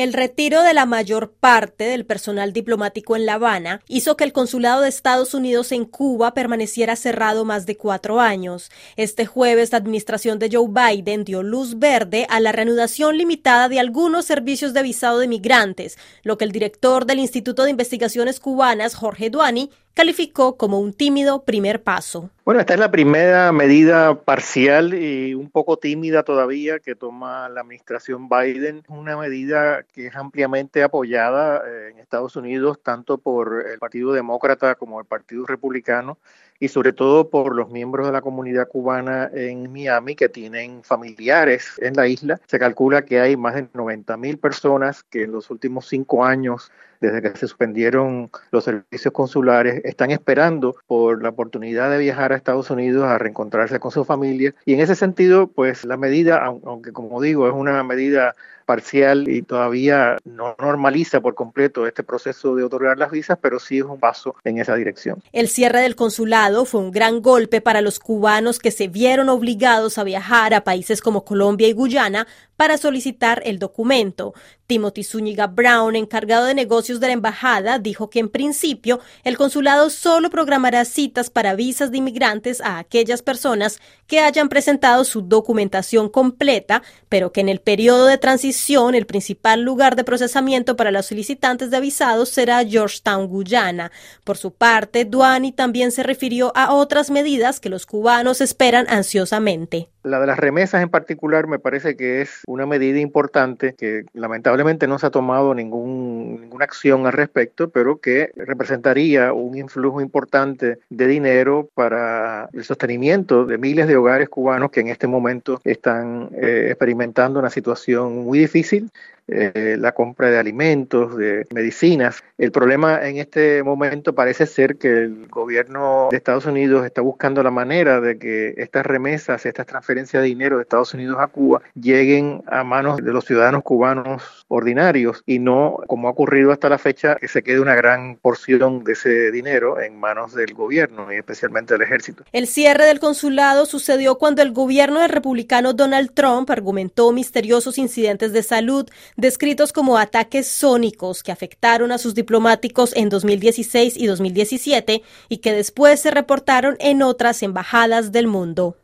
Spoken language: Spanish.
El retiro de la mayor parte del personal diplomático en La Habana hizo que el consulado de Estados Unidos en Cuba permaneciera cerrado más de cuatro años. Este jueves, la administración de Joe Biden dio luz verde a la reanudación limitada de algunos servicios de visado de migrantes, lo que el director del Instituto de Investigaciones Cubanas, Jorge Duani, calificó como un tímido primer paso. Bueno, esta es la primera medida parcial y un poco tímida todavía que toma la administración Biden. Una medida que es ampliamente apoyada eh, en Estados Unidos tanto por el Partido Demócrata como el Partido Republicano y sobre todo por los miembros de la comunidad cubana en Miami que tienen familiares en la isla. Se calcula que hay más de 90 mil personas que en los últimos cinco años, desde que se suspendieron los servicios consulares, están esperando por la oportunidad de viajar a Estados Unidos a reencontrarse con su familia. Y en ese sentido, pues la medida, aunque como digo, es una medida parcial y todavía no normaliza por completo este proceso de otorgar las visas, pero sí es un paso en esa dirección. El cierre del consulado fue un gran golpe para los cubanos que se vieron obligados a viajar a países como Colombia y Guyana para solicitar el documento. Timothy Zúñiga Brown, encargado de negocios de la embajada, dijo que en principio el consulado solo programará citas para visas de inmigrantes a aquellas personas que hayan presentado su documentación completa, pero que en el periodo de transición el principal lugar de procesamiento para los solicitantes de visados será Georgetown, Guyana. Por su parte, Duani también se refirió a otras medidas que los cubanos esperan ansiosamente. La de las remesas en particular me parece que es una medida importante que lamentablemente no se ha tomado ningún, ninguna acción al respecto, pero que representaría un influjo importante de dinero para el sostenimiento de miles de hogares cubanos que en este momento están eh, experimentando una situación muy difícil eh, la compra de alimentos, de medicinas. El problema en este momento parece ser que el gobierno de Estados Unidos está buscando la manera de que estas remesas, estas transferencias de dinero de Estados Unidos a Cuba lleguen a manos de los ciudadanos cubanos ordinarios y no, como ha ocurrido hasta la fecha, que se quede una gran porción de ese dinero en manos del gobierno y especialmente del ejército. El cierre del consulado sucedió cuando el gobierno del republicano Donald Trump argumentó misteriosos incidentes de salud descritos como ataques sónicos que afectaron a sus diplomáticos en 2016 y 2017 y que después se reportaron en otras embajadas del mundo.